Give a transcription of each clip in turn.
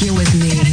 here with me.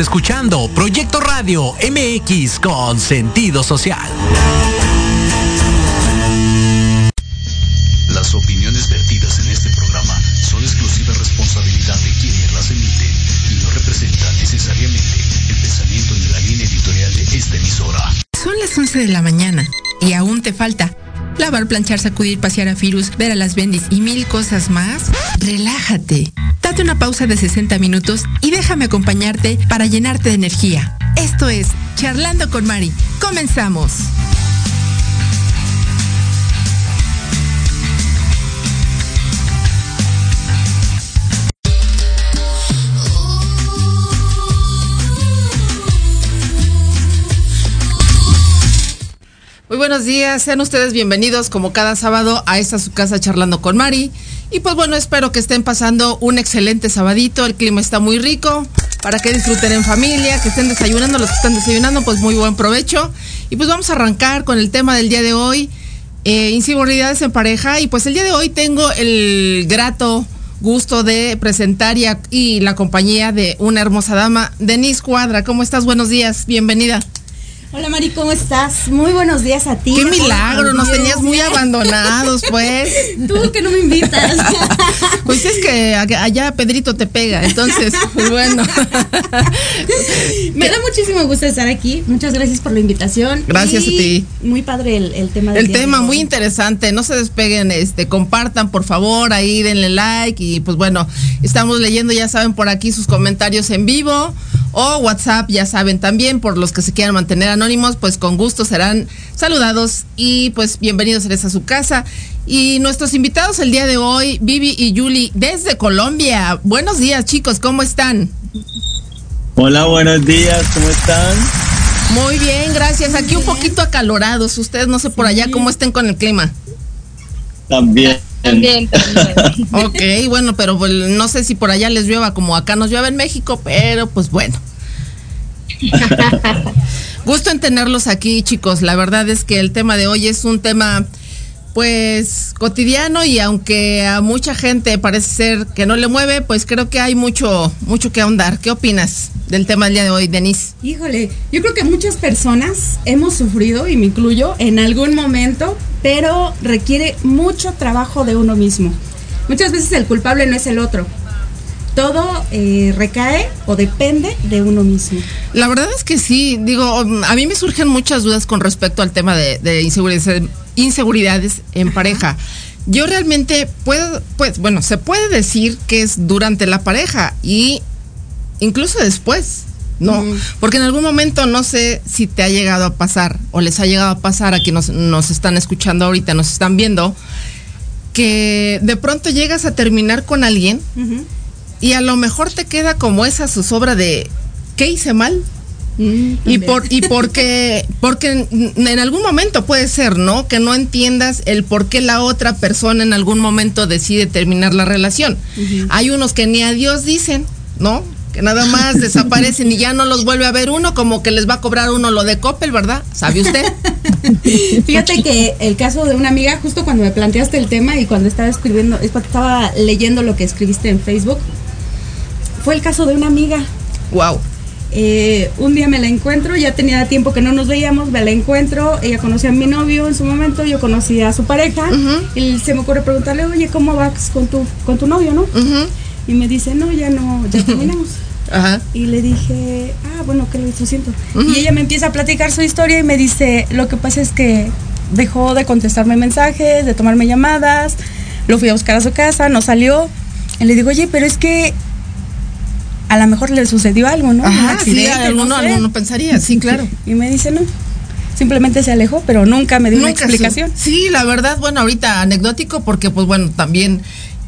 Escuchando Proyecto Radio MX con sentido social. Las opiniones vertidas en este programa son exclusiva responsabilidad de quienes las emiten y no representan necesariamente el pensamiento ni la línea editorial de esta emisora. Son las 11 de la mañana y aún te falta lavar, planchar, sacudir, pasear a Firus, ver a las bendis y mil cosas más. Relájate. Una pausa de 60 minutos y déjame acompañarte para llenarte de energía. Esto es Charlando con Mari. Comenzamos. Muy buenos días, sean ustedes bienvenidos como cada sábado a esta su casa charlando con Mari. Y pues bueno, espero que estén pasando un excelente sabadito, el clima está muy rico, para que disfruten en familia, que estén desayunando, los que están desayunando, pues muy buen provecho. Y pues vamos a arrancar con el tema del día de hoy, eh, en pareja. Y pues el día de hoy tengo el grato gusto de presentar y, a- y la compañía de una hermosa dama, Denise Cuadra. ¿Cómo estás? Buenos días, bienvenida. Hola Mari, ¿cómo estás? Muy buenos días a ti. Qué milagro, la nos tenías muy abandonados, pues. Tú que no me invitas. Pues es que allá Pedrito te pega, entonces, pues bueno. me da muchísimo gusto estar aquí. Muchas gracias por la invitación. Gracias Y a ti. Muy padre el, el tema del El de tema muy interesante, no se despeguen, este, compartan por favor, ahí denle like y pues bueno, estamos leyendo, ya saben, por aquí sus comentarios en vivo o WhatsApp, ya saben también, por los que se quieran mantener anónimos, pues con gusto serán saludados y pues bienvenidos a su casa. Y nuestros invitados el día de hoy, Vivi y Yuli, desde Colombia. Buenos días chicos, ¿cómo están? Hola, buenos días, ¿cómo están? Muy bien, gracias. Aquí un poquito acalorados. Ustedes no sé por allá cómo estén con el clima. También. También, también. Ok, bueno, pero pues, no sé si por allá les llueva como acá nos llueve en México, pero pues bueno. Gusto en tenerlos aquí, chicos. La verdad es que el tema de hoy es un tema pues cotidiano y aunque a mucha gente parece ser que no le mueve, pues creo que hay mucho mucho que ahondar. ¿Qué opinas del tema del día de hoy, Denise? Híjole, yo creo que muchas personas hemos sufrido, y me incluyo, en algún momento, pero requiere mucho trabajo de uno mismo. Muchas veces el culpable no es el otro. Todo eh, recae o depende de uno mismo. La verdad es que sí, digo, a mí me surgen muchas dudas con respecto al tema de, de inseguridades, inseguridades en pareja. yo realmente puedo, pues, bueno, se puede decir que es durante la pareja y incluso después, ¿no? Porque en algún momento no sé si te ha llegado a pasar o les ha llegado a pasar a quienes nos, nos están escuchando ahorita, nos están viendo, que de pronto llegas a terminar con alguien. Y a lo mejor te queda como esa zozobra de ¿qué hice mal? Mm, Y por y porque porque en en algún momento puede ser, ¿no? Que no entiendas el por qué la otra persona en algún momento decide terminar la relación. Hay unos que ni adiós dicen, ¿no? Que nada más desaparecen y ya no los vuelve a ver uno, como que les va a cobrar uno lo de Coppel, ¿verdad? ¿Sabe usted? Fíjate que el caso de una amiga, justo cuando me planteaste el tema y cuando estaba escribiendo, estaba leyendo lo que escribiste en Facebook, fue el caso de una amiga. wow. Eh, un día me la encuentro, ya tenía tiempo que no nos veíamos, me la encuentro, ella conocía a mi novio en su momento, yo conocía a su pareja, y se me ocurre preguntarle, oye, ¿cómo vas con tu, con tu novio, no? Y me dice, no, ya no, ya terminamos. Ajá. Y le dije, ah, bueno, que lo siento. Y ella me empieza a platicar su historia y me dice, lo que pasa es que dejó de contestarme mensajes, de tomarme llamadas, lo fui a buscar a su casa, no salió. Y le digo, oye, pero es que a lo mejor le sucedió algo, ¿no? Un Ajá, sí, accidente, alguno, no sé". alguno pensaría, sí, claro. Y me dice, no, simplemente se alejó, pero nunca me dio una explicación. su- Sí, la verdad, bueno, ahorita anecdótico porque pues bueno, también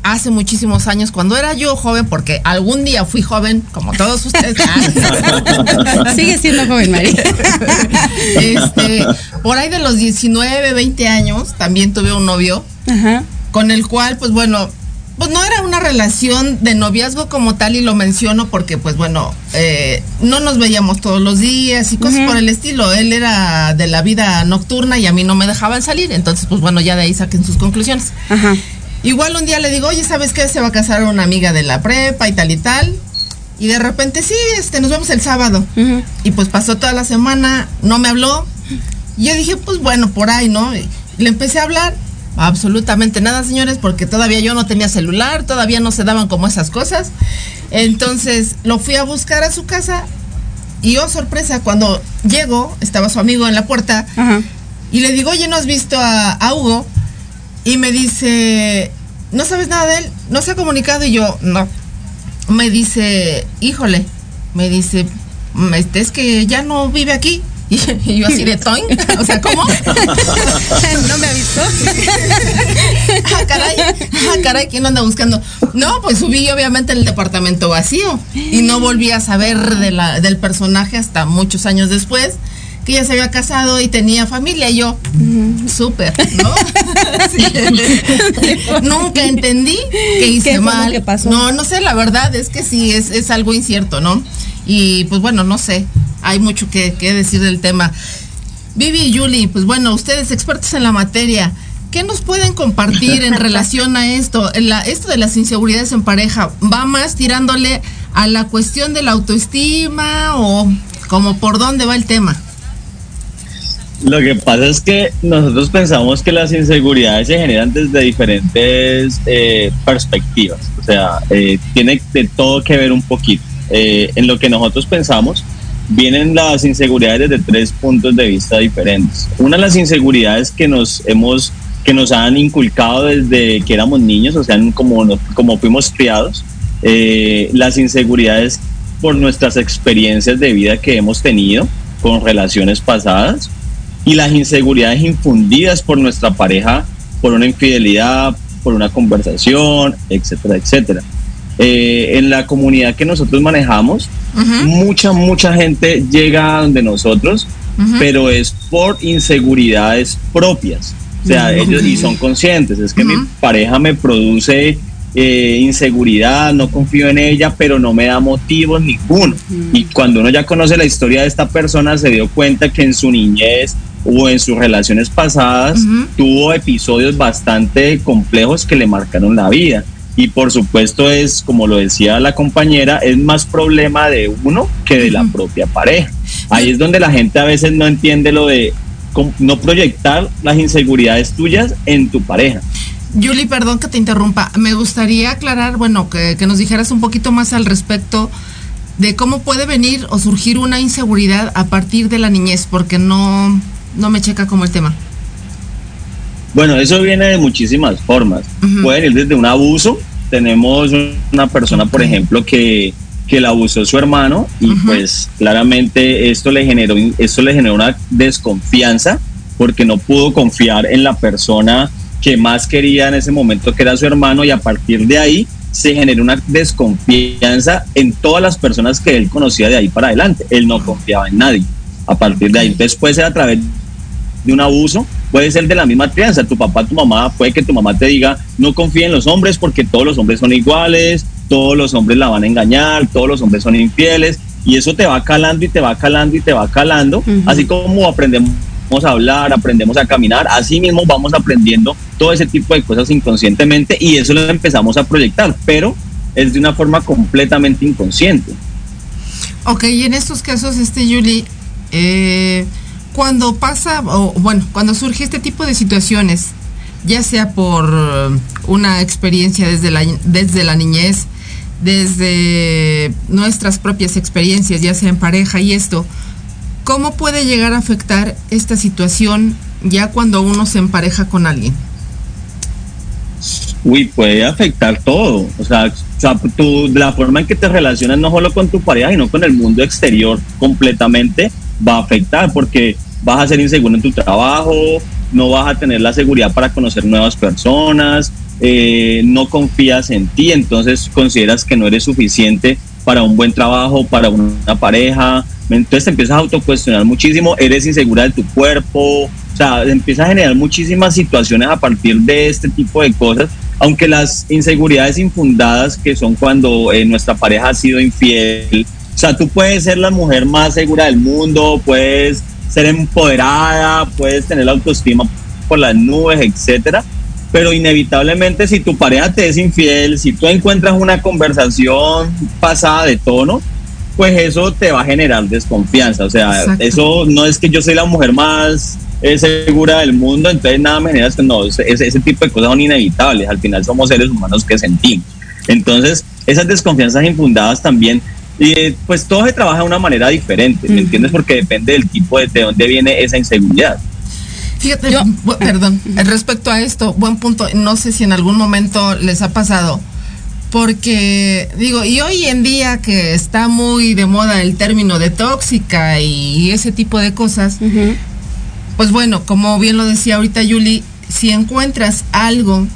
hace muchísimos años cuando era yo joven, porque algún día fui joven, como todos ustedes. Ah. Sigue siendo joven, María. este, por ahí de los 19, 20 años, también tuve un novio Ajá. con el cual, pues bueno, pues no era una relación de noviazgo como tal y lo menciono porque, pues bueno, eh, no nos veíamos todos los días y cosas por el estilo. Él era de la vida nocturna y a mí no me dejaban salir, entonces, pues bueno, ya de ahí saquen sus conclusiones. Ajá. Igual un día le digo, oye, ¿sabes qué? Se va a casar una amiga de la prepa y tal y tal. Y de repente, sí, este, nos vemos el sábado. Y pues pasó toda la semana, no me habló. Y yo dije, pues bueno, por ahí, ¿no? Y le empecé a hablar. Absolutamente nada, señores, porque todavía yo no tenía celular, todavía no se daban como esas cosas. Entonces lo fui a buscar a su casa y oh sorpresa, cuando llego, estaba su amigo en la puerta Ajá. y le digo, oye, ¿no has visto a, a Hugo? Y me dice, ¿no sabes nada de él? ¿No se ha comunicado? Y yo, no. Me dice, híjole, me dice, "Mm, este, es que ya no vive aquí. Y, y yo así de toing, o sea, ¿cómo? no me avisó. ah, caray, ah, caray, ¿quién anda buscando? No, pues subí obviamente el departamento vacío y no volví a saber de la, del personaje hasta muchos años después, que ya se había casado y tenía familia. Y yo, súper, ¿no? Nunca entendí que hice ¿Qué fue lo mal. que pasó? No, no sé, la verdad es que sí, es, es algo incierto, ¿no? Y pues bueno, no sé, hay mucho que, que decir del tema. Vivi y Julie, pues bueno, ustedes expertos en la materia, ¿qué nos pueden compartir en relación a esto? La- esto de las inseguridades en pareja, ¿va más tirándole a la cuestión de la autoestima o como por dónde va el tema? Lo que pasa es que nosotros pensamos que las inseguridades se generan desde diferentes eh, perspectivas. O sea, eh, tiene de todo que ver un poquito. Eh, en lo que nosotros pensamos, vienen las inseguridades desde tres puntos de vista diferentes. Una de las inseguridades que nos hemos que nos han inculcado desde que éramos niños, o sea, como, como fuimos criados, eh, las inseguridades por nuestras experiencias de vida que hemos tenido con relaciones pasadas y las inseguridades infundidas por nuestra pareja por una infidelidad, por una conversación, etcétera, etcétera. Eh, en la comunidad que nosotros manejamos, mucha, mucha gente llega a donde nosotros, pero es por inseguridades propias. O sea, ellos y son conscientes, es que mi pareja me produce eh, inseguridad, no confío en ella, pero no me da motivos ninguno. Y cuando uno ya conoce la historia de esta persona, se dio cuenta que en su niñez o en sus relaciones pasadas tuvo episodios bastante complejos que le marcaron la vida. Y por supuesto es, como lo decía la compañera, es más problema de uno que de la propia pareja. Ahí es donde la gente a veces no entiende lo de no proyectar las inseguridades tuyas en tu pareja. Julie, perdón que te interrumpa. Me gustaría aclarar, bueno, que, que nos dijeras un poquito más al respecto de cómo puede venir o surgir una inseguridad a partir de la niñez, porque no, no me checa como el tema. Bueno, eso viene de muchísimas formas. Ujú. Pueden ir desde un abuso. Tenemos una persona, por ejemplo, que, que la abusó su hermano y pues claramente esto le generó esto le generó una desconfianza porque no pudo confiar en la persona que más quería en ese momento que era su hermano y a partir de ahí se generó una desconfianza en todas las personas que él conocía de ahí para adelante. Él no confiaba en nadie. A partir de ahí, puede ser a través de un abuso, puede ser de la misma crianza. Tu papá, tu mamá, puede que tu mamá te diga, no confíe en los hombres porque todos los hombres son iguales, todos los hombres la van a engañar, todos los hombres son infieles, y eso te va calando y te va calando y te va calando, así como aprendemos a hablar, aprendemos a caminar, así mismo vamos aprendiendo todo ese tipo de cosas inconscientemente y eso lo empezamos a proyectar, pero es de una forma completamente inconsciente. Ok, y en estos casos, este Yuli, eh, cuando pasa, o bueno, cuando surge este tipo de situaciones, ya sea por eh, una experiencia desde la, desde la niñez, desde nuestras propias experiencias, ya sea en pareja y esto, ¿cómo puede llegar a afectar esta situación ya cuando uno se empareja con alguien? Uy, puede afectar todo. O sea, o sea, tú- la forma en que te relacionas no solo con tu pareja, sino con el mundo exterior completamente va a afectar porque vas a ser inseguro en tu trabajo, no vas a tener la seguridad para conocer nuevas personas, eh, no confías en ti, entonces consideras que no eres suficiente para un buen trabajo, para una pareja. Entonces te empiezas a autocuestionar muchísimo, eres insegura de tu cuerpo, o sea, empiezas a generar muchísimas situaciones a partir de este tipo de cosas, aunque las inseguridades infundadas, que son cuando eh, nuestra pareja ha sido infiel, o sea, tú puedes ser la mujer más segura del mundo, puedes ser empoderada, puedes tener la autoestima por las nubes, etcétera, pero inevitablemente si tu pareja te es infiel, si tú encuentras una conversación pasada de tono, pues eso te va a generar desconfianza. O sea, Exacto. eso no es que yo soy la mujer más eh, segura del mundo, entonces nada me genera. No, ese, ese tipo de cosas son inevitables. Al final somos seres humanos que sentimos. Entonces, esas desconfianzas infundadas también, eh, pues todo se trabaja de una manera diferente, ¿me entiendes? Porque depende del tipo de, de dónde viene esa inseguridad. Fíjate, Yo- perdón, respecto a esto, buen punto, no sé si en algún momento les ha pasado, porque digo, y hoy en día que está muy de moda el término de tóxica y ese tipo de cosas, pues bueno, como bien lo decía ahorita Yuli, si encuentras algo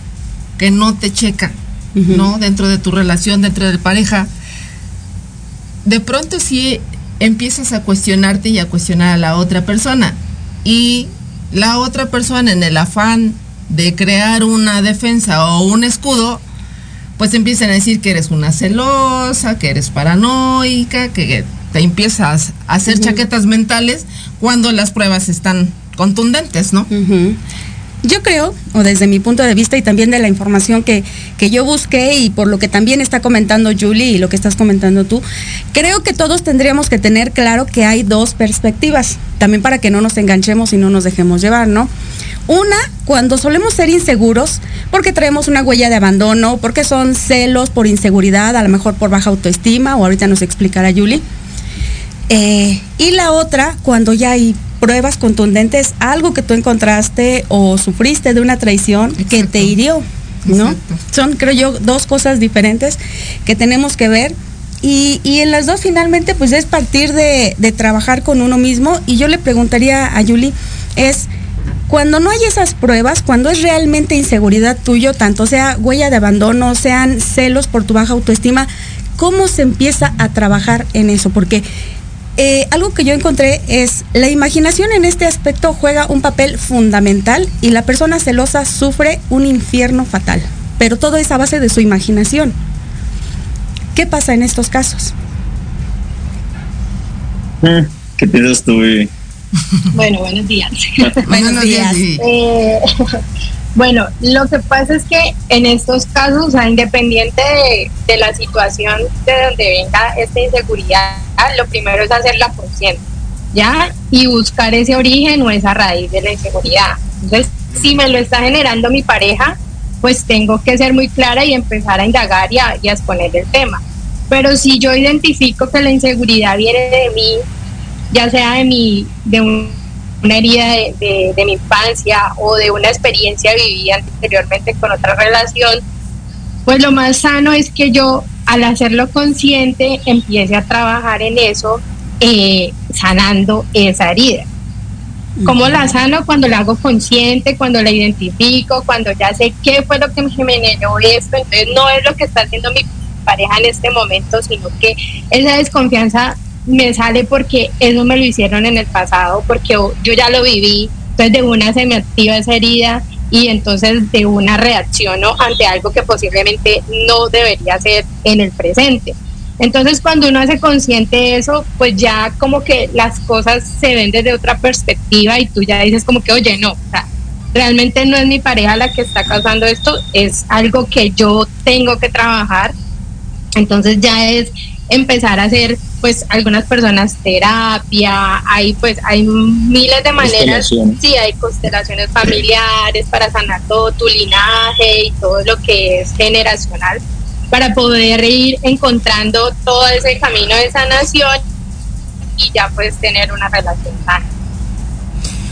que no te checa. ¿no? Dentro de tu relación, dentro de pareja, de pronto sí empiezas a cuestionarte y a cuestionar a la otra persona. Y la otra persona en el afán de crear una defensa o un escudo, pues empiezan a decir que eres una celosa, que eres paranoica, que te empiezas a hacer chaquetas mentales cuando las pruebas están contundentes, ¿no? Yo creo, o desde mi punto de vista y también de la información que, que yo busqué y por lo que también está comentando Julie y lo que estás comentando tú, creo que todos tendríamos que tener claro que hay dos perspectivas, también para que no nos enganchemos y no nos dejemos llevar, ¿no? Una, cuando solemos ser inseguros, porque traemos una huella de abandono, porque son celos por inseguridad, a lo mejor por baja autoestima, o ahorita nos explicará Julie. Eh, y la otra, cuando ya hay pruebas contundentes, algo que tú encontraste o sufriste de una traición que te hirió, ¿no? Exacto. Son, creo yo, dos cosas diferentes que tenemos que ver. Y, y en las dos finalmente, pues es partir de, de trabajar con uno mismo. Y yo le preguntaría a Yuli, es, cuando no hay esas pruebas, cuando es realmente inseguridad tuyo, tanto sea huella de abandono, sean celos por tu baja autoestima, ¿cómo se empieza a trabajar en eso? Porque eh, algo que yo encontré es la imaginación en este aspecto juega un papel fundamental y la persona celosa sufre un infierno fatal, pero todo es a base de su imaginación. ¿Qué pasa en estos casos? ¿Qué piensas tú? Bueno, buenos días. Buenos días. Eh, bueno, lo que pasa es que en estos casos, sea, independiente de, de la situación de donde venga esta inseguridad, lo primero es hacerla consciente, ¿ya? Y buscar ese origen o esa raíz de la inseguridad. Entonces, si me lo está generando mi pareja, pues tengo que ser muy clara y empezar a indagar y a, y a exponer el tema. Pero si yo identifico que la inseguridad viene de mí, ya sea de mi, de un- una herida de, de- de mi infancia o de una experiencia vivida anteriormente con otra relación, pues lo más sano es que yo al hacerlo consciente empiece a trabajar en eso, eh, sanando esa herida. ¿Cómo la sano? Cuando la hago consciente, cuando la identifico, cuando ya sé qué fue lo que me generó esto. Entonces no es lo que está haciendo mi pareja en este momento, sino que esa desconfianza me sale porque eso me lo hicieron en el pasado, porque yo ya lo viví. Entonces de una se me activa esa herida y entonces de una reacciono ante algo que posiblemente no debería ser en el presente. Entonces cuando uno hace consciente eso, pues ya como que las cosas se ven desde otra perspectiva y tú ya dices como que, oye, no, o sea, realmente no es mi pareja la que está causando esto, es algo que yo tengo que trabajar. Entonces ya es empezar a hacer pues algunas personas terapia, hay pues hay miles de maneras, sí, hay constelaciones familiares para sanar todo tu linaje y todo lo que es generacional para poder ir encontrando todo ese camino de sanación y ya puedes tener una relación sana.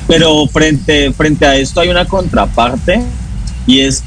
Pero frente, frente a esto hay una contraparte y es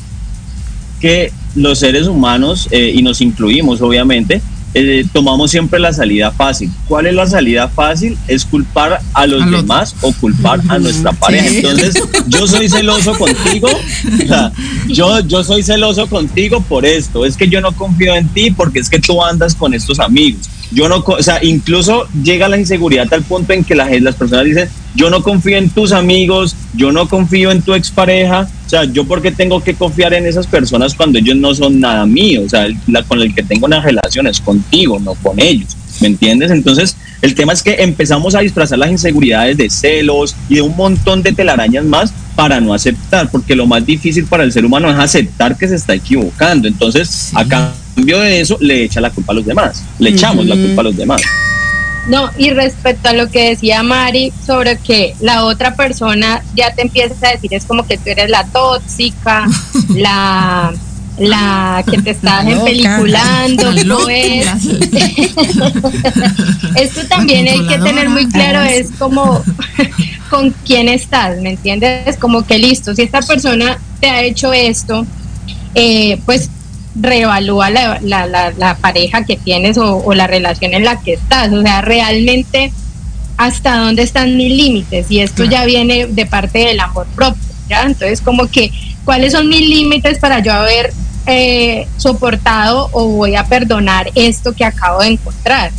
que los seres humanos, eh, y nos incluimos obviamente, eh, tomamos siempre la salida fácil. ¿Cuál es la salida fácil? Es culpar a los demás o culpar a nuestra pareja. Entonces, yo soy celoso contigo, o sea, yo, yo soy celoso contigo por esto. Es que yo no confío en ti porque es que tú andas con estos amigos. Yo no, o sea, incluso llega la inseguridad al punto en que la, gen- las personas dicen, yo no confío en tus amigos, yo no confío en tu expareja, o sea, yo porque tengo que confiar en esas personas cuando ellos no son nada mío, o sea, el- la, con el que tengo una relación es contigo, no con ellos, ¿me entiendes? Entonces, el tema es que empezamos a disfrazar las inseguridades de celos y de un montón de telarañas más para no aceptar, porque lo más difícil para el ser humano es aceptar que se está equivocando. Entonces, Sí. a cambio de eso, le echa la culpa a los demás, le echamos la culpa a los demás. No, y respecto a lo que decía Mari sobre que la otra persona ya te empieza a decir, es como que tú eres la tóxica, la, la que te estás La empeliculando, La pues. loca. Esto también hay que tener muy claro, es como con quién estás, ¿me entiendes? Como que listo, si esta persona te ha hecho esto, eh, pues reevalúa la, la, la, la pareja que tienes o, o la relación en la que estás. O sea, realmente hasta dónde están mis límites. Y esto ya viene de parte del amor propio, ¿ya? Entonces, como que, ¿cuáles son mis límites para yo haber eh, soportado o voy a perdonar esto que acabo de encontrar?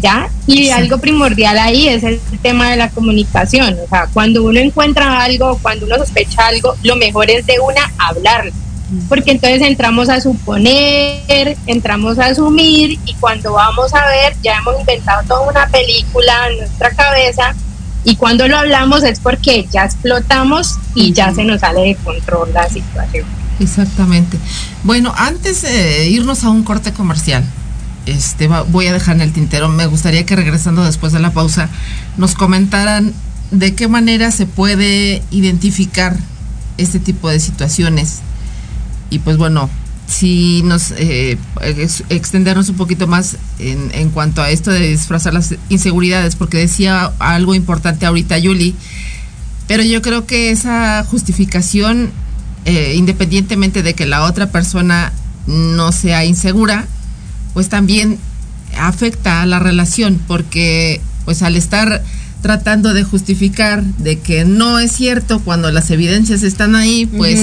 ¿Ya? Y algo primordial ahí es el tema de la comunicación. O sea, cuando uno encuentra algo, cuando uno sospecha algo, lo mejor es de una hablarlo porque entonces entramos a suponer, entramos a asumir y cuando vamos a ver ya hemos inventado toda una película en nuestra cabeza y cuando lo hablamos es porque ya explotamos y ya se nos sale de control la situación. Exactamente. Bueno, antes de irnos a un corte comercial, este voy a dejar en el tintero. Me gustaría que regresando después de la pausa nos comentaran de qué manera se puede identificar este tipo de situaciones. Y pues bueno, si nos eh, ex- extendernos un poquito más en, en cuanto a esto de disfrazar las inseguridades, porque decía algo importante ahorita Yuli, pero yo creo que esa justificación, eh, independientemente de que la otra persona no sea insegura, pues también afecta a la relación, porque pues al estar tratando de justificar de que no es cierto cuando las evidencias están ahí, pues.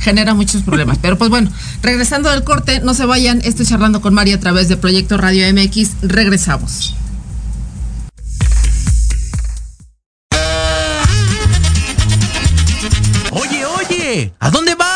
Genera muchos problemas. Pero pues bueno, regresando del corte, no se vayan, estoy charlando con María a través de Proyecto Radio MX, regresamos. Oye, oye, ¿a dónde vas?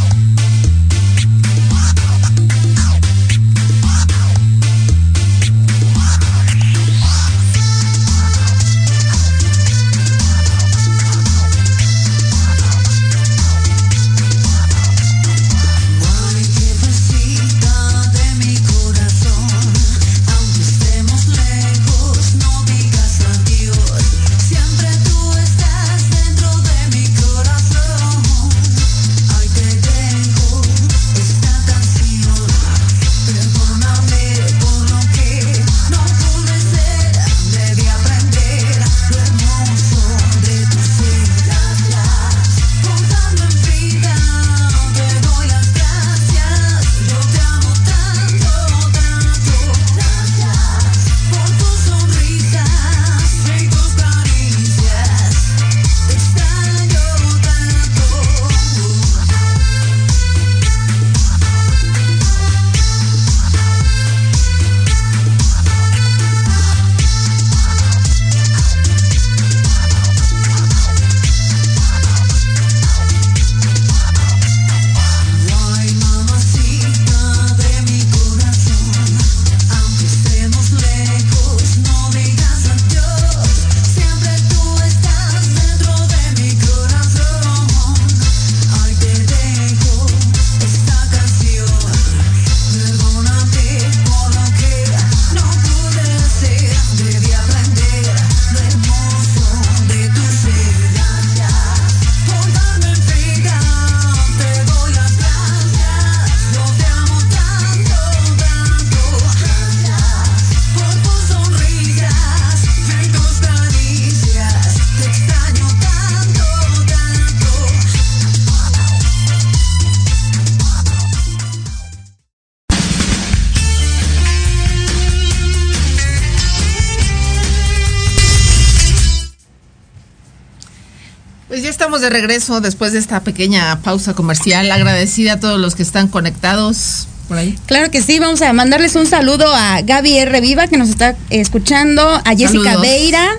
Estamos de regreso después de esta pequeña pausa comercial. Agradecida a todos los que están conectados por ahí. Claro que sí, vamos a mandarles un saludo a Gaby R. Viva que nos está escuchando, a Jessica Saludos. Beira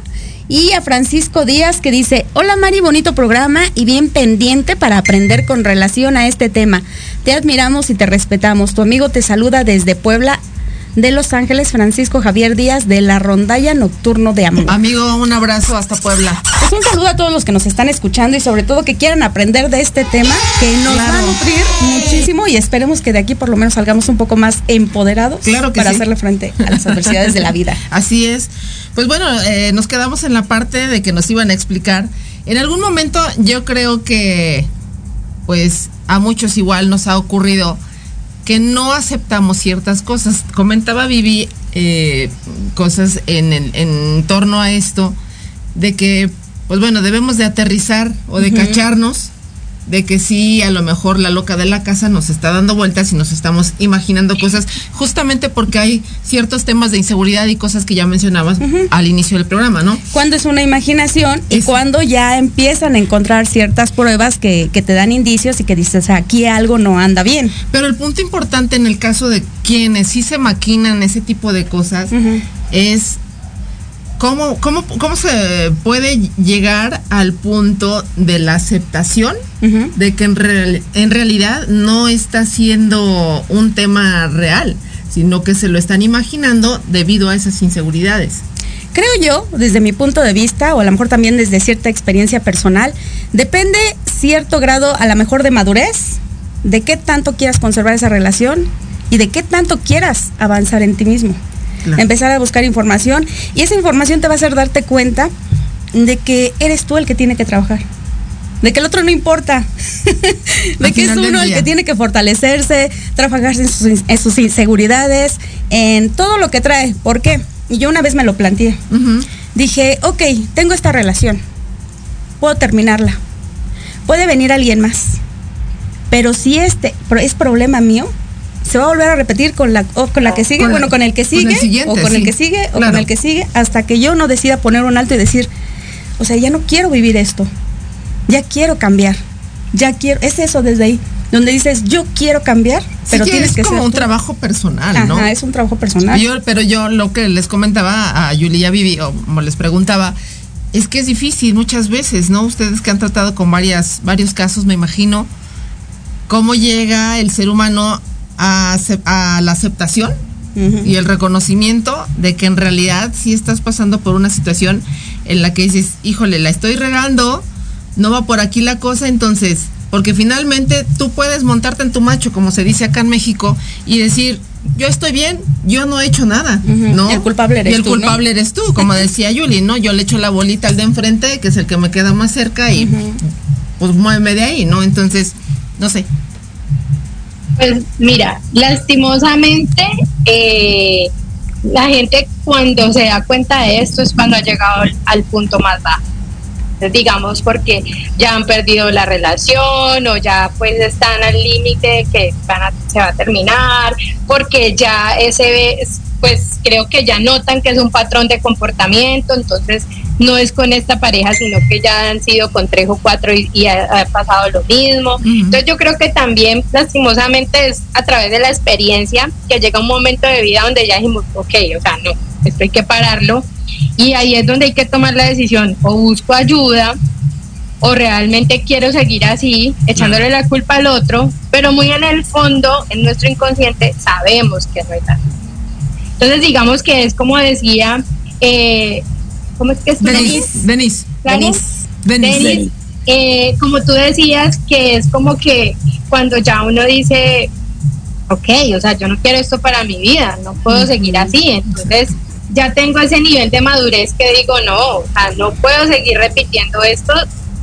y a Francisco Díaz que dice, hola Mari, bonito programa y bien pendiente para aprender con relación a este tema. Te admiramos y te respetamos. Tu amigo te saluda desde Puebla de Los Ángeles, Francisco Javier Díaz de la Rondalla Nocturno de Amor. Amigo, un abrazo hasta Puebla. Pues un saludo a todos los que nos están escuchando y sobre todo que quieran aprender de este tema que nos va a nutrir muchísimo y esperemos que de aquí por lo menos salgamos un poco más empoderados Claro que para sí. hacerle frente a las adversidades de la vida. Así es. Pues bueno, eh, nos quedamos en la parte de que nos iban a explicar. En algún momento yo creo que, pues a muchos igual nos ha ocurrido que no aceptamos ciertas cosas. Comentaba Vivi eh, cosas en, en torno a esto, de que, pues bueno, debemos de aterrizar o de cacharnos de que sí, a lo mejor la loca de la casa nos está dando vueltas y nos estamos imaginando cosas, justamente porque hay ciertos temas de inseguridad y cosas que ya mencionabas al inicio del programa, ¿no? Cuando es una imaginación y cuando ya empiezan a encontrar ciertas pruebas que, que te dan indicios y que dices, aquí algo no anda bien. Pero el punto importante en el caso de quienes sí se maquinan ese tipo de cosas es cómo, cómo, cómo se puede llegar al punto de la aceptación de que en, real- en realidad no está siendo un tema real, sino que se lo están imaginando debido a esas inseguridades. Creo yo, desde mi punto de vista, o a lo mejor también desde cierta experiencia personal, depende cierto grado a lo mejor de madurez, de qué tanto quieras conservar esa relación y de qué tanto quieras avanzar en ti mismo. Claro. Empezar a buscar información y esa información te va a hacer darte cuenta de que eres tú el que tiene que trabajar. De que el otro no importa. de Al que es uno el que tiene que fortalecerse, trabajar en sus, en sus inseguridades, en todo lo que trae. ¿Por qué? Y yo una vez me lo planteé. Dije, ok, tengo esta relación. Puedo terminarla. Puede venir alguien más. Pero si este es problema mío, se va a volver a repetir con la, o con la que sigue, Con la- bueno, con el que con el sigue, o con el que sigue, o Claro. con el que sigue, hasta que yo no decida poner un alto y decir, o sea, ya no quiero vivir esto. Ya quiero cambiar. Ya quiero, es eso desde ahí, donde dices, yo quiero cambiar, pero Sí que tienes es que como ser un tú. trabajo personal, Ajá, ¿no? es un trabajo personal. Yo, pero yo lo que les comentaba a Yuli y a Vivi, o como les preguntaba, es que es difícil muchas veces, ¿no? Ustedes que han tratado con varias, varios casos, me imagino, cómo llega el ser humano a, a la aceptación y el reconocimiento de que en realidad sí estás pasando por una situación en la que dices, híjole, la estoy regando, no va por aquí la cosa, entonces, porque finalmente tú puedes montarte en tu macho, como se dice acá en México, y decir, yo estoy bien, yo no he hecho nada. ¿no? El culpable eres Y el tú, culpable eres tú, como decía Yuli, ¿no? Yo le echo la bolita al de enfrente, que es el que me queda más cerca, y pues muéveme de ahí, ¿no? Entonces, no sé. Pues mira, lastimosamente eh, la gente cuando se da cuenta de esto es cuando ha llegado al, punto más bajo. Digamos porque ya han perdido la relación o ya pues están al límite de que van a- se va a terminar, porque ya ese pues creo que ya notan que es un patrón de comportamiento, entonces no es con esta pareja, sino que ya han sido con tres o cuatro y, y ha, ha pasado lo mismo. Entonces yo creo que también lastimosamente es a través de la experiencia que llega un momento de vida donde ya dijimos, ok, o sea, no, esto hay que pararlo. Y ahí es donde hay que tomar la decisión, o busco ayuda, o realmente quiero seguir así, echándole la culpa al otro, pero muy en el fondo, en nuestro inconsciente, sabemos que no es así. Entonces digamos que es como decía, eh, ¿cómo es que es tu? Denise, Denise, eh, como tú decías, que es como que cuando ya uno dice, ok, o sea, yo no quiero esto para mi vida, no puedo seguir así, entonces ya tengo ese nivel de madurez que digo, no, o sea, no puedo seguir repitiendo esto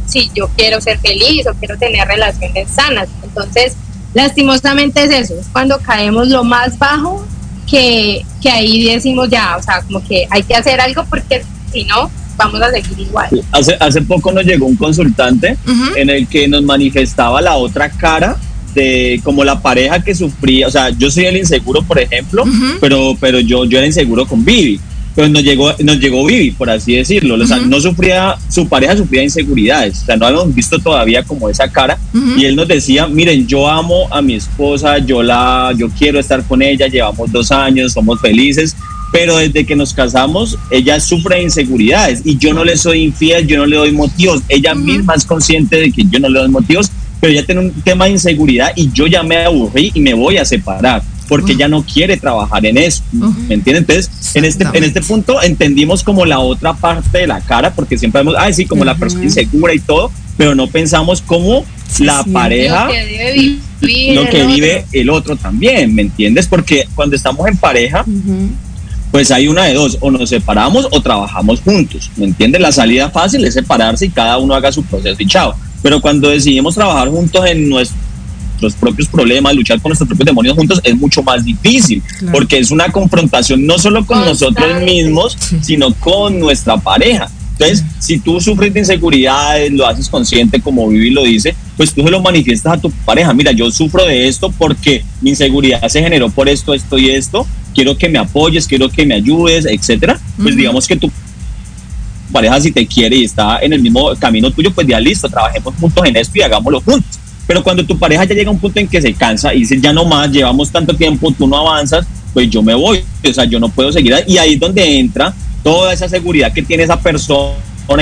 si yo quiero ser feliz o quiero tener relaciones sanas. Entonces, lastimosamente es eso, es cuando caemos lo más bajo que, que ahí decimos ya, o sea, como que hay que hacer algo porque si no, vamos a seguir igual. Hace, hace poco nos llegó un consultante en el que nos manifestaba la otra cara de como la pareja que sufría, o sea, yo soy el inseguro, por ejemplo, pero, pero yo, yo era inseguro con Vivi. Pues nos llegó, nos llegó Vivi, por así decirlo. O sea, no sufría, su pareja sufría inseguridades. O sea, no habíamos visto todavía como esa cara. Y él nos decía, miren, yo amo a mi esposa, yo la, yo quiero estar con ella, llevamos dos años, somos felices. Pero desde que nos casamos, ella sufre de inseguridades y yo no le soy infiel, yo no le doy motivos. Ella misma es consciente de que yo no le doy motivos, pero ella tiene un tema de inseguridad y yo ya me aburrí y me voy a separar porque ella no quiere trabajar en eso. ¿Me entienden? Entonces, en este, en este punto entendimos como la otra parte de la cara, porque siempre vemos, ay, sí, como la persona insegura y todo, pero no pensamos cómo la sí. pareja Lo que debe vivir lo el que otro. vive el otro también, ¿me entiendes? Porque cuando estamos en pareja, pues hay una de dos, o nos separamos o trabajamos juntos, ¿me entiendes? La salida fácil es separarse y cada uno haga su proceso y chao. Pero cuando decidimos trabajar juntos en nuestros propios problemas, luchar con nuestros propios demonios juntos, es mucho más difícil, Claro. porque es una confrontación no solo con Constante. nosotros mismos, sino con nuestra pareja. Entonces, si tú sufres de inseguridades, lo haces consciente, como Vivi lo dice, pues tú se lo manifiestas a tu pareja. Mira, yo sufro de esto porque mi inseguridad se generó por esto, esto y esto. Quiero que me apoyes, quiero que me ayudes, etcétera. Pues digamos que tu pareja, si te quiere y está en el mismo camino tuyo, pues ya listo, trabajemos juntos en esto y hagámoslo juntos. Pero cuando tu pareja ya llega a un punto en que se cansa y dice, ya no más, llevamos tanto tiempo, tú no avanzas, pues yo me voy. O sea, yo no puedo seguir. ahí. Y ahí es donde entra toda esa seguridad que tiene esa persona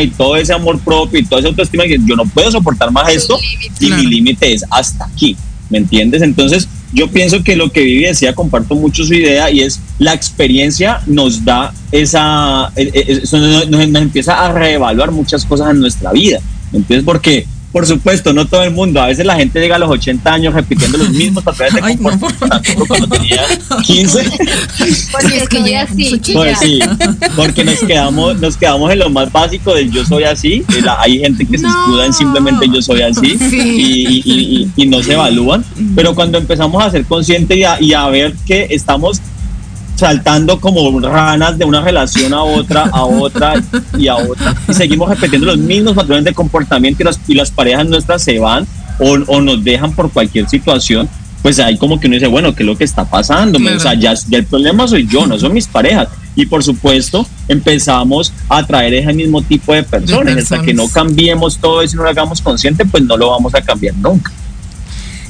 y todo ese amor propio y toda esa autoestima que yo no puedo soportar más esto y Claro. mi límite es hasta aquí, ¿me entiendes? Entonces yo pienso que lo que Vivi decía, comparto mucho su idea y es la experiencia nos da esa, eh, eh, eso nos- nos empieza a reevaluar muchas cosas en nuestra vida, ¿me entiendes? Porque por supuesto, no todo el mundo. A veces la gente llega a los 80 años repitiendo los mismos patrones de Ay, no, por comportamiento cuando tenía 15. Porque Es que ya, así. Pues sí, porque nos quedamos, nos quedamos en lo más básico del yo soy así. La- Hay gente que se escuda en simplemente yo soy así Sí. y, y- y- y- y no se evalúan. Pero cuando empezamos a ser conscientes y a, y a ver que estamos saltando como ranas de una relación a otra, a otra y a otra, y seguimos repitiendo los mismos patrones de comportamiento y las, y las parejas nuestras se van o, o nos dejan por cualquier situación, pues ahí como que uno dice, bueno, ¿qué es lo que está pasando? Claro. O sea, ya, ya el problema soy yo, no son mis parejas. Y por supuesto, empezamos a atraer ese mismo tipo de personas. De Hasta que no personas. cambiemos todo eso y no lo hagamos consciente, pues no lo vamos a cambiar nunca.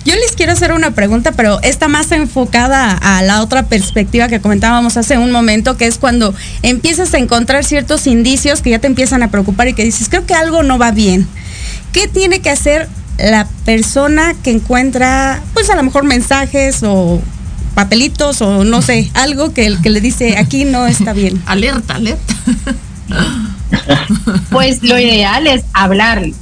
Yo les quiero hacer una pregunta, pero está más enfocada a la otra perspectiva que comentábamos hace un momento, que es cuando empiezas a encontrar ciertos indicios que ya te empiezan a preocupar y que dices, creo que algo no va bien. ¿Qué tiene que hacer la persona que encuentra, pues a lo mejor mensajes o papelitos o no sé, algo que, que le dice, aquí no está bien? Alerta, alerta. Pues lo ideal es hablarlo.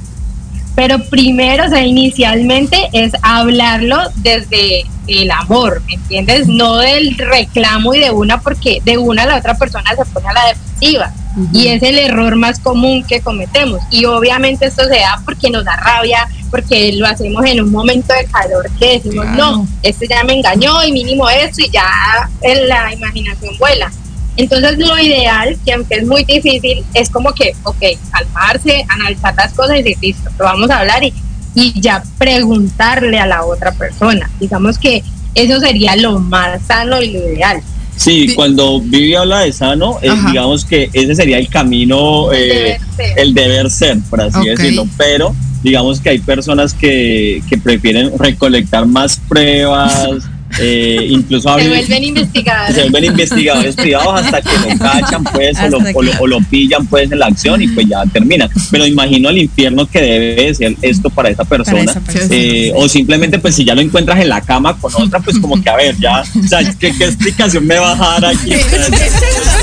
Pero primero, o sea, inicialmente es hablarlo desde el amor, ¿me entiendes? No del reclamo y de una, porque de una la otra persona se pone a la defensiva. Y es el error más común que cometemos. Y obviamente esto se da porque nos da rabia, porque lo hacemos en un momento de calor que decimos, Claro. no, este ya me engañó y mínimo esto y ya en la imaginación vuela. Entonces lo ideal, que aunque es muy difícil, es como que, ok, calmarse, analizar las cosas y decir, listo, lo vamos a hablar y, y ya preguntarle a la otra persona. Digamos que eso sería lo más sano y lo ideal. Sí, Sí. cuando Vivi habla de sano, eh, digamos que ese sería el camino, El eh, deber ser. el deber ser, por así decirlo. Pero digamos que hay personas que, que prefieren recolectar más pruebas, eh, incluso Se vuelven investigadores. se vuelven investigadores privados hasta que lo cachan pues o lo, Hasta o lo- que- o lo pillan pues en la acción y pues ya termina pero imagino el infierno que debe de ser esto para esa persona, esa persona. Eh, o simplemente pues si ya lo encuentras en la cama con otra pues como que a ver ya o sea, ¿qué, qué explicación me va a dar aquí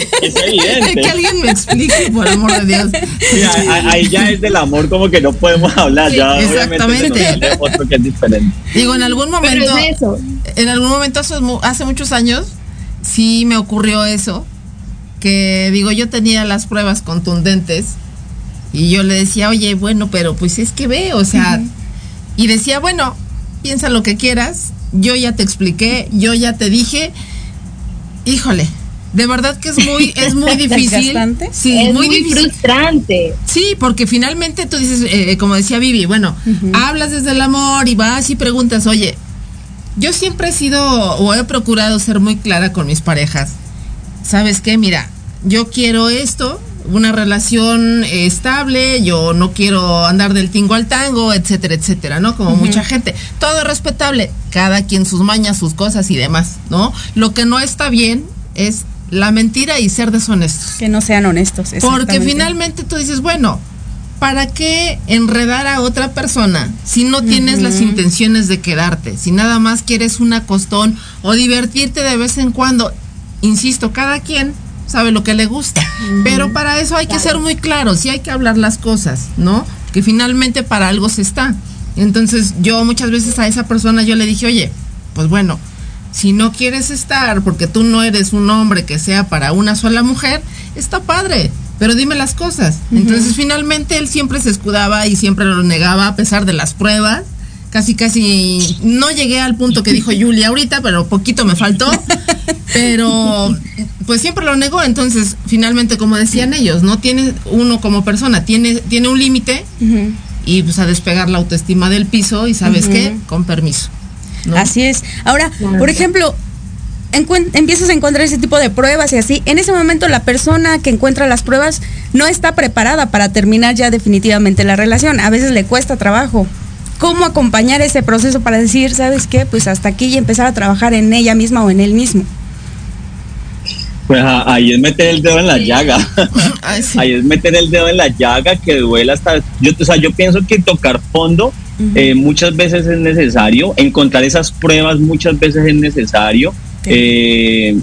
es evidente que alguien me explique, por amor de Dios. Sí, ahí- ya es del amor como que no podemos hablar Sí, ya exactamente. sale otro que es diferente Digo, en algún momento, es eso. en algún momento hace muchos años, sí me ocurrió eso, que digo, yo tenía las pruebas contundentes y yo le decía, oye, bueno, pero pues es que ve, o sea, y decía, bueno, piensa lo que quieras, yo ya te expliqué, yo ya te dije, híjole, de verdad que es muy, es muy difícil. Sí, es muy, muy, difícil. frustrante. Sí, porque finalmente tú dices, eh, como decía Vivi, bueno, hablas desde el amor y vas y preguntas, oye, yo siempre he sido o he procurado ser muy clara con mis parejas. ¿Sabes qué? Mira, yo quiero esto, una relación eh, estable, yo no quiero andar del tingo al tango, etcétera, etcétera, ¿no? Como mucha gente. Todo es respetable, cada quien sus mañas, sus cosas y demás, ¿no? Lo que no está bien es la mentira y ser deshonestos. Que no sean honestos. Porque finalmente tú dices, bueno, ¿para qué enredar a otra persona si no tienes las intenciones de quedarte? Si nada más quieres un acostón o divertirte de vez en cuando. Insisto, cada quien sabe lo que le gusta. Pero para eso hay que ser muy claros y hay que hablar las cosas, ¿no? Que finalmente para algo se está. Entonces yo muchas veces a esa persona yo le dije, oye, pues bueno, si no quieres estar porque tú no eres un hombre que sea para una sola mujer, está padre, pero dime las cosas. Entonces finalmente él siempre se escudaba y siempre lo negaba a pesar de las pruebas. Casi, casi, no llegué al punto que dijo Julia ahorita, pero poquito me faltó. Pero, pues siempre lo negó. Entonces, finalmente, como decían ellos, no tiene uno como persona, tiene, tiene un límite y pues a despegar la autoestima del piso y sabes qué, con permiso. ¿No? Así es. Ahora, por ejemplo, empiezas a encontrar ese tipo de pruebas y así. En ese momento la persona que encuentra las pruebas no está preparada para terminar ya definitivamente la relación. A veces le cuesta trabajo. ¿Cómo acompañar ese proceso para decir, sabes qué, pues hasta aquí y empezar a trabajar en ella misma o en él mismo? Pues a- ahí es meter el dedo en la llaga. Ay, sí. Ahí es meter el dedo en la llaga que duela hasta. Yo, o sea, yo pienso que tocar fondo eh, muchas veces es necesario, encontrar esas pruebas muchas veces es necesario eh,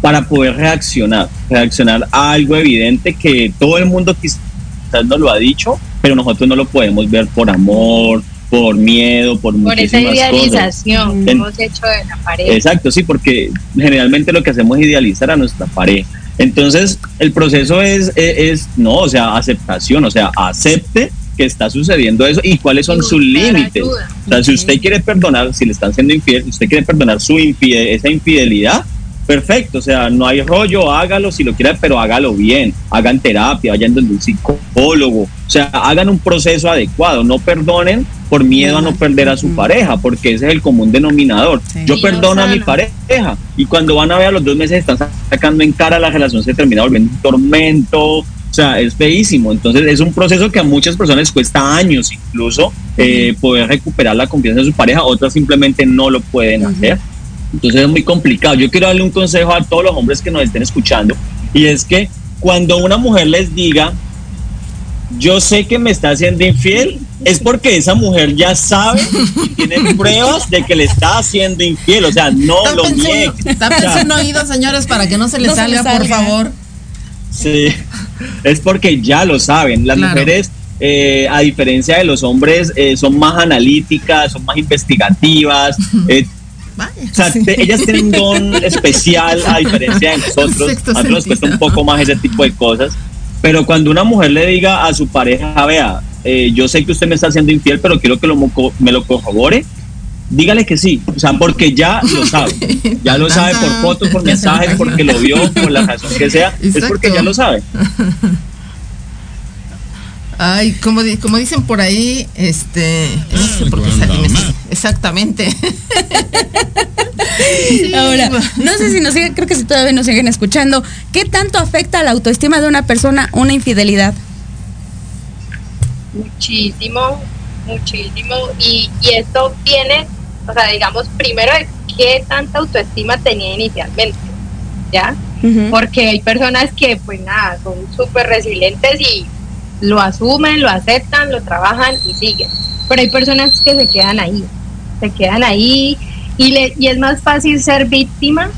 para poder reaccionar, reaccionar a algo evidente que todo el mundo quizás nos lo ha dicho, pero nosotros no lo podemos ver por amor, por miedo, por, Por esa muchísimas cosas. idealización que En- hemos hecho de la pareja. Exacto, sí, porque generalmente lo que hacemos es idealizar a nuestra pareja. Entonces, el proceso es, es, es- no, o sea, aceptación, o sea, acepte que está sucediendo eso y cuáles son sus límites. O sea, si usted quiere perdonar, si le están siendo infiel, usted quiere perdonar su infide- esa infidelidad, perfecto, o sea, no hay rollo, hágalo si lo quiere, pero hágalo bien, hagan terapia, vayan donde un psicólogo, o sea, hagan un proceso adecuado, no perdonen por miedo a no perder a su pareja, porque ese es el común denominador. Sí. Yo perdono a mi pareja y cuando van a ver a los dos meses están sacando en cara la relación se termina volviendo un tormento, o sea, es feísimo. Entonces es un proceso que a muchas personas les cuesta años incluso eh, poder recuperar la confianza de su pareja, otras simplemente no lo pueden hacer. Entonces es muy complicado. Yo quiero darle un consejo a todos los hombres que nos estén escuchando y es que cuando una mujer les diga, yo sé que me está haciendo infiel, es porque esa mujer ya sabe y tiene pruebas de que le está haciendo infiel. O sea, no lo Tápense niegue. un- tápense un oído, señores, para que no se les No se salga, les por salga. favor. Sí, es porque ya lo saben. Las Claro. mujeres, eh, a diferencia de los hombres, eh, son más analíticas, son más investigativas. eh, Vaya, o sea, sí. te- ellas tienen un don especial a diferencia de nosotros. A nosotros nos cuesta un poco más ese tipo de cosas. Pero cuando una mujer le diga a su pareja, vea, eh, yo sé que usted me está haciendo infiel, pero quiero que lo, me lo corrobore, dígale que sí. O sea, porque ya lo sabe. Ya lo sabe por fotos, por mensajes, porque lo vio, por la razón que sea. Es porque ya lo sabe. Ay, como, di- como dicen por ahí, este. no sé por qué salí. Exactamente. Ahora, no sé si nos siguen, creo que si todavía nos siguen escuchando. ¿Qué tanto afecta a la autoestima de una persona una infidelidad? muchísimo, muchísimo. Y, y esto viene, o sea, digamos, primero de qué tanta autoestima tenía inicialmente, ¿ya? Porque hay personas que, pues nada, son súper resilientes y lo asumen, lo aceptan, lo trabajan y siguen. Pero hay personas que se quedan ahí, se quedan ahí y, le, y es más fácil ser víctima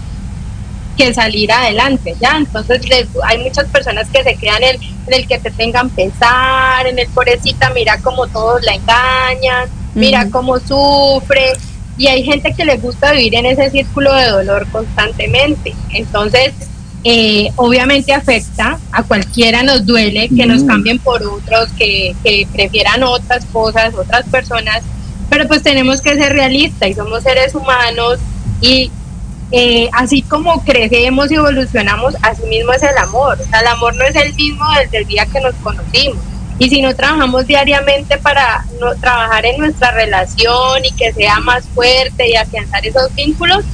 que salir adelante, ¿ya? Entonces le- hay muchas personas que se quedan en, en el que te tengan pesar, en el pobrecita, mira cómo todos la engañan, mira cómo sufre, y hay gente que le gusta vivir en ese círculo de dolor constantemente. Entonces, eh, obviamente afecta, a cualquiera nos duele que nos Mm. cambien por otros, que, que prefieran otras cosas, otras personas, pero pues tenemos que ser realistas y somos seres humanos y eh, así como crecemos y evolucionamos, así mismo es el amor. O sea, el amor no es el mismo desde el día que nos conocimos. Y si no trabajamos diariamente para no, trabajar en nuestra relación y que sea más fuerte y afianzar esos vínculos,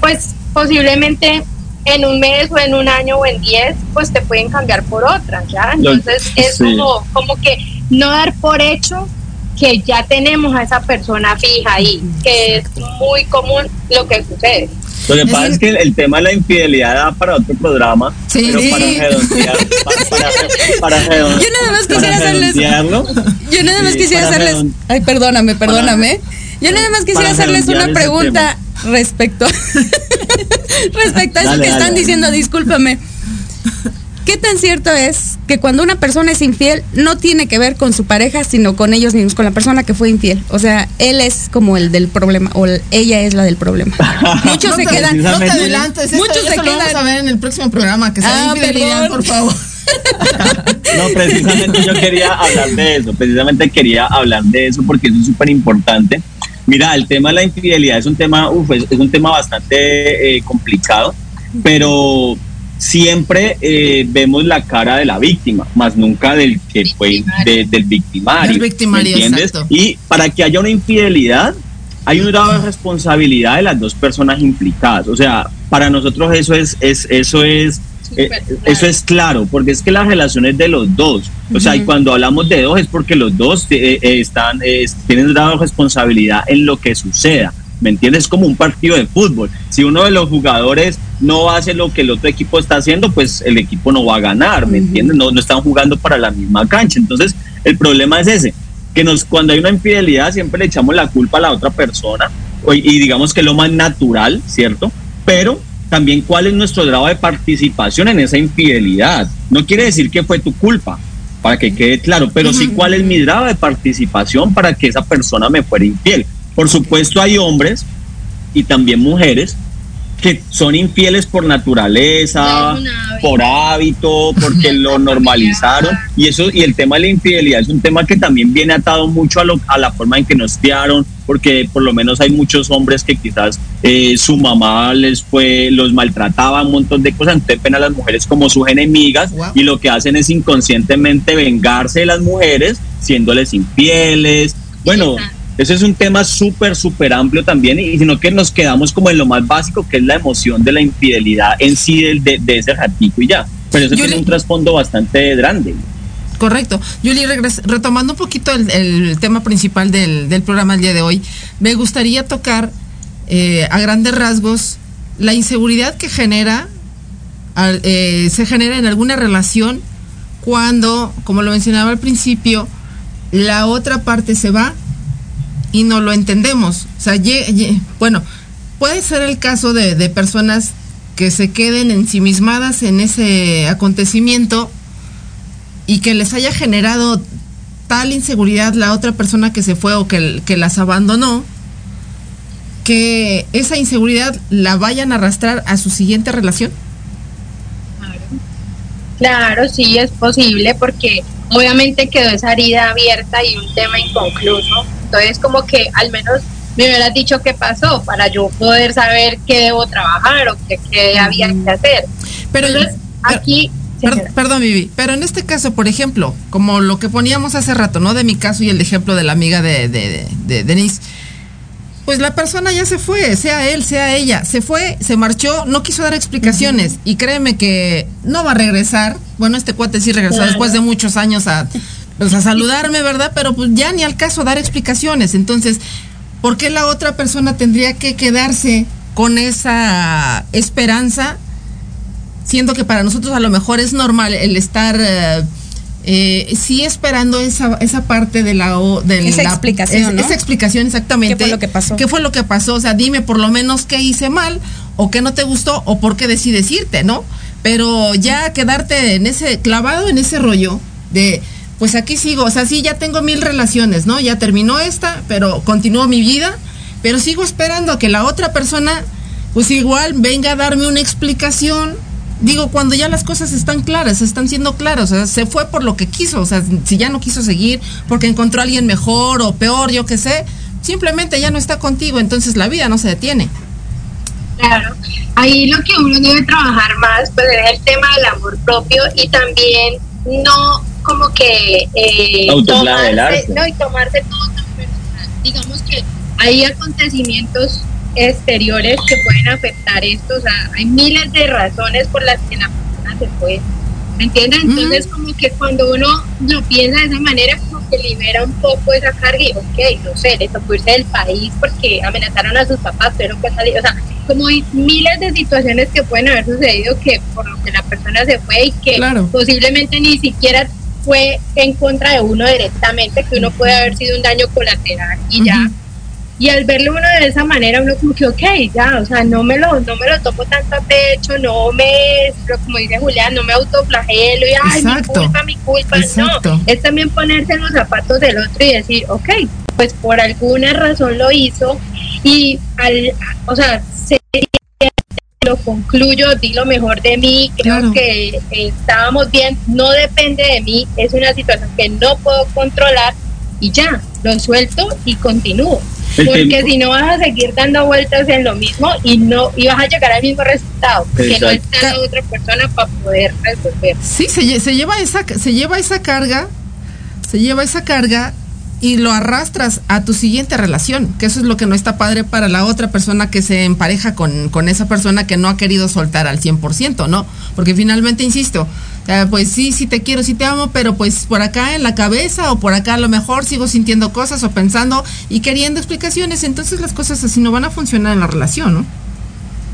pues posiblemente en un mes o en un año o en diez, pues te pueden cambiar por otra, ¿ya? Entonces es sí. como, como que no dar por hecho que ya tenemos a esa persona fija ahí, que es muy común lo que sucede. Lo que pasa es que el tema de la infidelidad da para otro programa, Sí. pero Sí. para redondear, para, para, para redon- Yo nada más para quisiera hacerles- Yo nada más Sí, quisiera para hacerles. Ay, perdóname, perdóname. Yo nada más quisiera hacerles una redondear pregunta respecto. respecto a eso Dale, que dale. están diciendo, discúlpame. ¿Qué tan cierto es que cuando una persona es infiel no tiene que ver con su pareja, sino con ellos mismos, con la persona que fue infiel? O sea, él es como el del problema o el- ella es la del problema. Muchos no se quedan. No te adelantes, esto, Muchos eso se lo vamos quedan- a ver en el próximo programa, que sea Ah, infidelidad, perdón. por favor. No, precisamente yo quería hablar de eso, precisamente quería hablar de eso porque eso es súper importante. Mira, el tema de la infidelidad es un tema, uf, es, es un tema bastante eh, complicado, pero siempre eh, vemos la cara de la víctima, más nunca del que fue de- del victimario. Del victimario, ¿me entiendes? exacto. Y para que haya una infidelidad, hay un grado de responsabilidad de las dos personas implicadas. O sea, para nosotros eso es, es eso es eh, eso es claro, porque es que la relación es de los dos. O sea, y cuando hablamos de dos es porque los dos eh, eh, están, eh, tienen un grado de responsabilidad en lo que suceda. ¿Me entiendes? Es como un partido de fútbol. Si uno de los jugadores no hace lo que el otro equipo está haciendo, pues el equipo no va a ganar, ¿me entiendes? No, no están jugando para la misma cancha. Entonces, el problema es ese, que nos cuando hay una infidelidad siempre le echamos la culpa a la otra persona y digamos que es lo más natural, ¿cierto? Pero también cuál es nuestro grado de participación en esa infidelidad. No quiere decir que fue tu culpa, para que quede claro, pero sí cuál es mi grado de participación para que esa persona me fuera infiel. Por supuesto hay hombres y también mujeres que son infieles por naturaleza, hábito. por hábito, porque lo normalizaron. Y eso y el tema de la infidelidad es un tema que también viene atado mucho a, lo, a la forma en que nos criaron, porque por lo menos hay muchos hombres que quizás eh, su mamá les fue, los maltrataba, un montón de cosas, entonces ven a las mujeres como sus enemigas Wow. y lo que hacen es inconscientemente vengarse de las mujeres, siéndoles infieles. Bueno, Exacto. Ese es un tema súper, súper amplio también, y sino que nos quedamos como en lo más básico, que es la emoción de la infidelidad en sí del- de, de ese ratico y ya. Pero eso Yo tiene un trasfondo bastante grande. Correcto. Yuli, regres- retomando un poquito el, el tema principal del, del programa el día de hoy, me gustaría tocar eh, a grandes rasgos la inseguridad que genera, al- eh, se genera en alguna relación cuando, como lo mencionaba al principio, la otra parte se va y no lo entendemos. O sea, bueno, puede ser el caso de, personas que se queden ensimismadas en ese acontecimiento y que les haya generado tal inseguridad la otra persona que se fue o que, que las abandonó, que esa inseguridad la vayan a arrastrar a su siguiente relación. Claro, sí, es posible porque obviamente quedó esa herida abierta y un tema inconcluso. Entonces, como que al menos me hubieras dicho qué pasó para yo poder saber qué debo trabajar o qué, qué había que hacer. Pero, Entonces, pero- aquí... per- perdón, Vivi, pero en este caso, por ejemplo, como lo que poníamos hace rato, ¿no? De mi caso y el ejemplo de la amiga de, de, de- de Denise. Pues la persona ya se fue, sea él, sea ella, se fue, se marchó, no quiso dar explicaciones y créeme que no va a regresar. Bueno, este cuate sí regresó Claro. después de muchos años a, pues, a saludarme, ¿verdad? Pero pues ya ni al caso dar explicaciones. Entonces, ¿por qué la otra persona tendría que quedarse con esa esperanza siendo que para nosotros a lo mejor es normal el estar eh, eh, sí esperando esa, esa parte de la, o- de Esa la- explicación, es- ¿no? esa explicación exactamente ¿Qué fue lo que pasó? qué fue lo que pasó o sea dime por lo menos qué hice mal o qué no te gustó o por qué decides irte no pero ya quedarte en ese clavado en ese rollo de pues aquí sigo o sea sí ya tengo mil relaciones no ya terminó esta pero continúo mi vida pero sigo esperando a que la otra persona pues igual venga a darme una explicación. Digo, cuando ya las cosas están claras, están siendo claras, o sea, se fue por lo que quiso, o sea, si ya no quiso seguir porque encontró a alguien mejor o peor, yo qué sé, simplemente ya no está contigo, entonces la vida no se detiene. Claro, ahí lo que uno debe trabajar más pues es el tema del amor propio y también no como que eh, tomarse, no, y tomarse todo tan personal. Digamos que hay acontecimientos exteriores que pueden afectar esto, o sea, hay miles de razones por las que la persona se fue. ¿Me entiendes? Entonces, como que cuando uno lo piensa de esa manera, como que libera un poco esa carga y, ok, no sé, le tocó irse del país porque amenazaron a sus papás, pero que salir, o sea, como hay miles de situaciones que pueden haber sucedido que por lo que la persona se fue y que Claro. posiblemente ni siquiera fue en contra de uno directamente, que uno puede haber sido un daño colateral y ya. Y al verlo uno de esa manera, uno como que, ok, ya, o sea, no me lo, no me lo tomo tanto a pecho, no me, como dice Julián, no me autoflagelo y, ay, Exacto. mi culpa, mi culpa, Exacto. no. Es también ponerse en los zapatos del otro y decir, ok, pues por alguna razón lo hizo y, al, o sea, lo concluyo, di lo mejor de mí, creo Claro. que eh, estábamos bien, no depende de mí, es una situación que no puedo controlar y ya, lo suelto y continúo. El Porque tiempo. si no vas a seguir dando vueltas en lo mismo y no y vas a llegar al mismo resultado, porque no está la otra persona para poder resolver. Sí, se, se lleva esa, se lleva esa carga, se lleva esa carga y lo arrastras a tu siguiente relación, que eso es lo que no está padre para la otra persona que se empareja con, con esa persona que no ha querido soltar al 100%, ¿no? Porque finalmente, insisto, eh, pues sí, sí te quiero, sí te amo, pero pues por acá en la cabeza o por acá a lo mejor sigo sintiendo cosas o pensando y queriendo explicaciones, entonces las cosas así no van a funcionar en la relación, ¿no?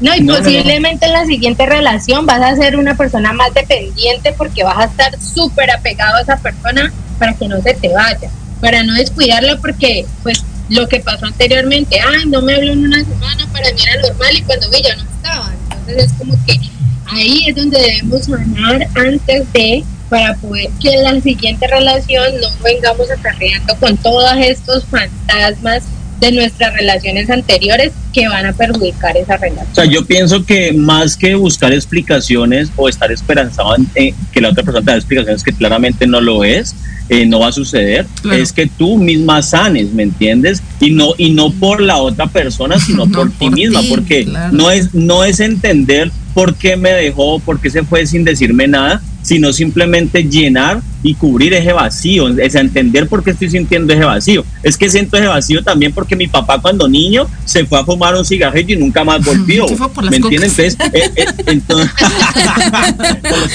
No, y No, no, no. posiblemente en la siguiente relación vas a ser una persona más dependiente porque vas a estar súper apegado a esa persona para que no se te vaya, para no descuidarla porque pues lo que pasó anteriormente, ay, no me habló en una semana, para mí era normal y cuando vi ya no estaba. Entonces es como que ahí es donde debemos sanar antes de para poder que en la siguiente relación no vengamos acarreando con todos estos fantasmas de nuestras relaciones anteriores que van a perjudicar esa relación. O sea, yo pienso que más que buscar explicaciones o estar esperanzado en eh, que la otra persona te dé explicaciones que claramente no lo es, eh, no va a suceder, Claro. es que tú misma sanes, ¿me entiendes? Y no y no por la otra persona, sino No, por ti por misma, ti, porque claro. no es no es entender por qué me dejó, por qué se fue sin decirme nada, sino simplemente llenar y cubrir ese vacío, es entender por qué estoy sintiendo ese vacío. Es que siento ese vacío también porque mi papá cuando niño se fue a fumar un cigarrillo y nunca más volvió. Se fue por las ¿Me entiendes? Entonces, eh, eh, entonces por los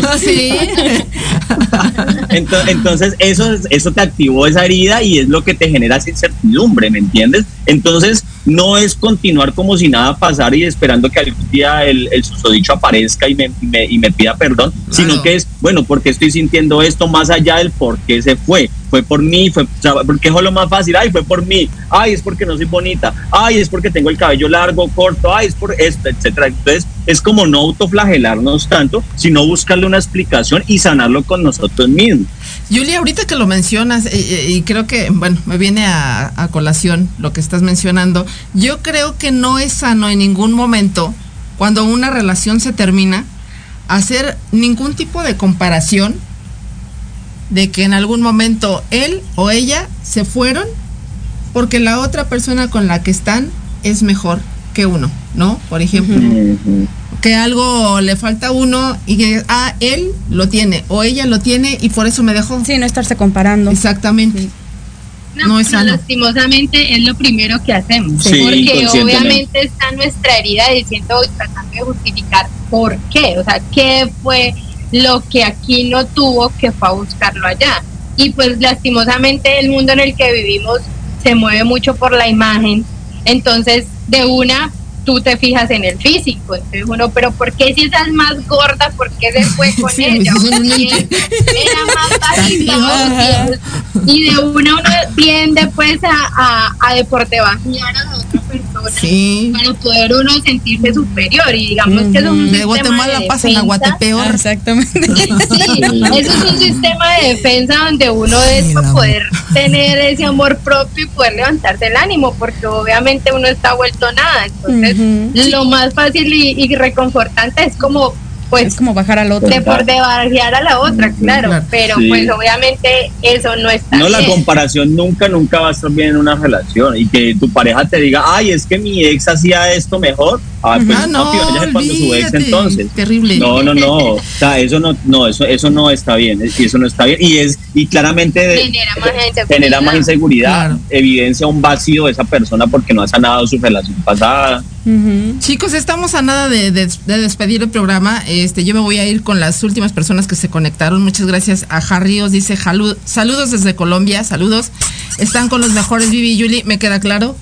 tacos. Sí. Ento- Entonces, eso, es- eso te activó esa herida y es lo que te genera esa incertidumbre, ¿me entiendes? Entonces, no es continuar como si nada pasara y esperando que algún día el, el susodicho aparezca y me, y me, y me pida perdón, sino que es, bueno, porque estoy sintiendo esto más allá del por qué se fue. Fue por mí, fue, o sea, porque es lo más fácil, ay, fue por mí, ay, es porque no soy bonita, ay, es porque tengo el cabello largo, corto, ay, es por esto, etcétera. Entonces, es como no autoflagelarnos tanto, sino buscarle una explicación y sanarlo con nosotros mismos. Julia, ahorita que lo mencionas, eh, eh, y creo que, bueno, me viene a, a colación lo que estás mencionando, yo creo que no es sano en ningún momento, cuando una relación se termina, hacer ningún tipo de comparación de que en algún momento él o ella se fueron porque la otra persona con la que están es mejor que uno, ¿no? Por ejemplo que algo le falta a uno y que ah, él lo tiene o ella lo tiene y por eso me dejó. Sí, no estarse comparando. Exactamente. No es pero sano. lastimosamente es lo primero que hacemos. Sí, porque obviamente está nuestra herida diciendo y tratando de justificar por qué. O sea, qué fue lo que aquí no tuvo que fue a buscarlo allá. Y pues lastimosamente el mundo en el que vivimos se mueve mucho por la imagen. Entonces, de una, tú te fijas en el físico. Entonces uno, pero ¿por qué si esa es más gorda? ¿Por qué se fue con Sí, ella? pues, ¿O uno no quién era más bajita? Y de una uno tiende pues a, a, a deportebajear a la otra persona Sí. para poder uno sentirse superior y digamos que es un De sistema Guatemala de pasan a defensa. Guatepeor. Ah, exactamente. Sí, eso es un sistema de defensa donde uno es para poder tener ese amor propio y poder levantarse el ánimo, porque obviamente uno está vuelto nada. Entonces, lo más fácil y, y reconfortante es como pues Es como bajar al otro. de por debajear a la otra, claro, Claro. pero Sí. pues obviamente eso no está No, la bien. comparación nunca, nunca va a estar bien en una relación. Y que tu pareja te diga, ay, es que mi ex hacía esto mejor. Ah, pues Ah, no, papi, cuando su ex entonces. Terrible. No, no, no. O sea, eso no, no, eso, eso no está bien. Y eso no está bien. Y es, y claramente Genera más inseguridad. genera más inseguridad, Claro. evidencia un vacío de esa persona porque no ha sanado su relación pasada. Chicos, estamos a nada de, de- de despedir el programa. Este, yo me voy a ir con las últimas personas que se conectaron. Muchas gracias a Jarríos. Dice saludos desde Colombia, saludos. Están con los mejores Vivi y Yuli, me queda claro.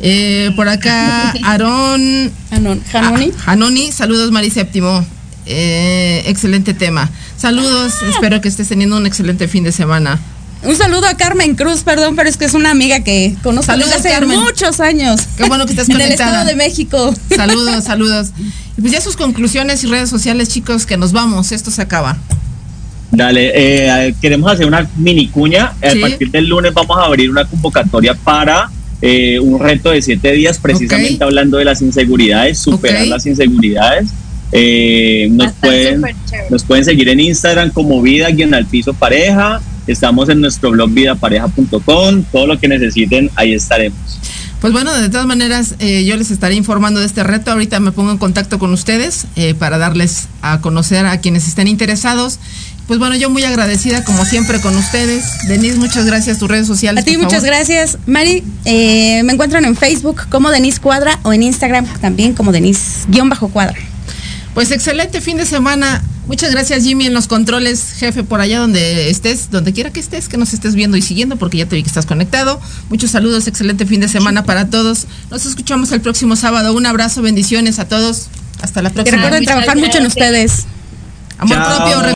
Eh, por acá, Aarón Hanon- Hanoni. Ah, Hanoni, saludos Mari Séptimo. Eh, excelente tema. Saludos, espero que estés teniendo un excelente fin de semana. Un saludo a Carmen Cruz, perdón, pero es que es una amiga que conozco Saludos, desde hace Carmen. muchos años. Qué bueno que estás Del conectada. Estado de México. Saludos, saludos. Y pues ya sus conclusiones y redes sociales, chicos, que nos vamos. Esto se acaba. Dale, eh, queremos hacer una mini cuña. Sí. A partir del lunes vamos a abrir una convocatoria para eh, un reto de siete días, precisamente hablando de las inseguridades, superar las inseguridades. Eh, nos, pueden, nos pueden seguir en Instagram como vida guion al piso pareja. Estamos en nuestro blog vidapareja.com. Todo lo que necesiten, ahí estaremos. Pues bueno, de todas maneras, eh, yo les estaré informando de este reto. Ahorita me pongo en contacto con ustedes eh, para darles a conocer a quienes estén interesados. Pues bueno, yo muy agradecida como siempre con ustedes. Denise, muchas gracias. Tus redes sociales. A ti por muchas favor. gracias. Mari, eh, me encuentran en Facebook como Denise Cuadra o en Instagram también como Denise-Cuadra. Pues excelente fin de semana. Muchas gracias Jimmy en los controles, jefe, por allá donde estés, donde quiera que estés, que nos estés viendo y siguiendo, porque ya te vi que estás conectado. Muchos saludos, excelente fin de semana para todos. Nos escuchamos el próximo sábado. Un abrazo, bendiciones a todos. Hasta la Que próxima. recuerden Muchas trabajar mucho en ustedes. Amor Chao. propio. re-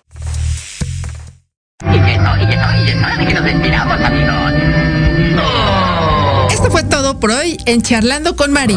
Esto fue todo por hoy en Charlando con Mari.